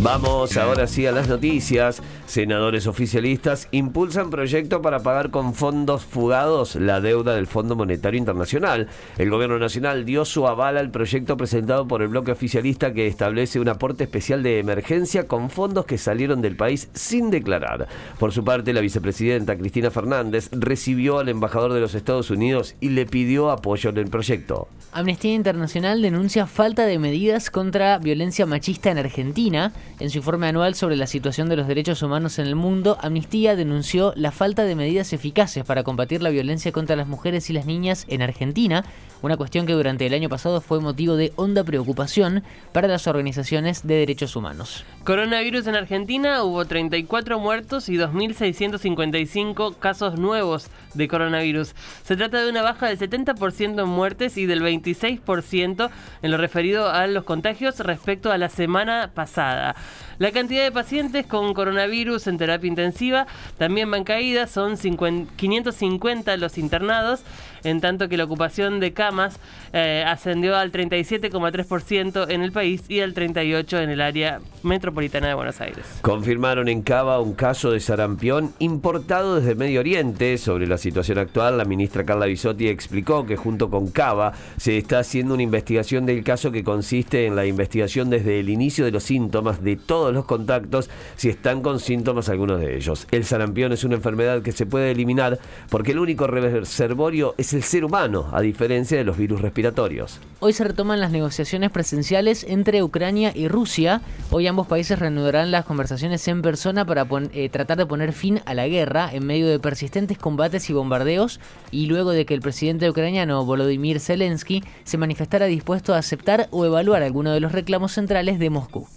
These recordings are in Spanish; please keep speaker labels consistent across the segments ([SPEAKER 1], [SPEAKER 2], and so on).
[SPEAKER 1] Vamos ahora sí a las noticias. Senadores oficialistas impulsan proyecto para pagar con fondos fugados la deuda del Fondo Monetario Internacional. El Gobierno Nacional dio su aval al proyecto presentado por el bloque oficialista que establece un aporte especial de emergencia con fondos que salieron del país sin declarar. Por su parte, la vicepresidenta Cristina Fernández recibió al embajador de los Estados Unidos y le pidió apoyo en el proyecto.
[SPEAKER 2] Amnistía Internacional denuncia falta de medidas contra violencia machista en Argentina. En su informe anual sobre la situación de los derechos humanos en el mundo, Amnistía denunció la falta de medidas eficaces para combatir la violencia contra las mujeres y las niñas en Argentina, una cuestión que durante el año pasado fue motivo de honda preocupación para las organizaciones de derechos humanos.
[SPEAKER 3] Coronavirus en Argentina, hubo 34 muertos y 2.655 casos nuevos de coronavirus. Se trata de una baja del 70% en muertes y del 26% en lo referido a los contagios respecto a la semana pasada. La cantidad de pacientes con coronavirus en terapia intensiva también van caídas, son 550 los internados, en tanto que la ocupación de camas eh, ascendió al 37,3% en el país y al 38% en el área metropolitana de Buenos Aires.
[SPEAKER 1] Confirmaron en Cava un caso de sarampión importado desde Medio Oriente. Sobre la situación actual, la ministra Carla Bisotti explicó que junto con Cava se está haciendo una investigación del caso que consiste en la investigación desde el inicio de los síntomas de todos los contactos si están con síntomas algunos de ellos. El sarampión es una enfermedad que se puede eliminar porque el único reservorio es el ser humano, a diferencia de los virus respiratorios.
[SPEAKER 2] Hoy se retoman las negociaciones presenciales entre Ucrania y Rusia. Hoy ambos países reanudarán las conversaciones en persona para eh, tratar de poner fin a la guerra en medio de persistentes combates y bombardeos y luego de que el presidente ucraniano Volodymyr Zelensky se manifestara dispuesto a aceptar o evaluar alguno de los reclamos centrales de Moscú.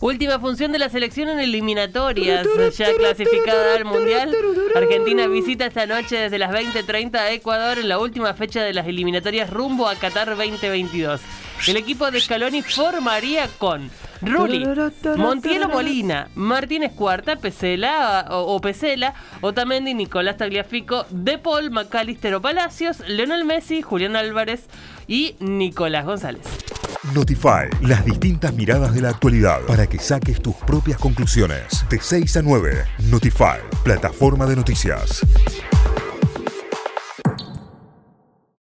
[SPEAKER 3] Última función de la selección en eliminatorias, ya clasificada al Mundial. Argentina visita esta noche desde las 20.30 a Ecuador en la última fecha de las eliminatorias rumbo a Qatar 2022. El equipo de Scaloni formaría con Rulli, Montielo Molina, Martínez Cuarta, Pesela o, Pesela, Otamendi, Nicolás Tagliafico, De Paul, Macalister o Palacios, Leonel Messi, Julián Álvarez y Nicolás González.
[SPEAKER 4] Notify, las distintas miradas de la actualidad para que saques tus propias conclusiones. De 6 a 9, Notify, plataforma de noticias.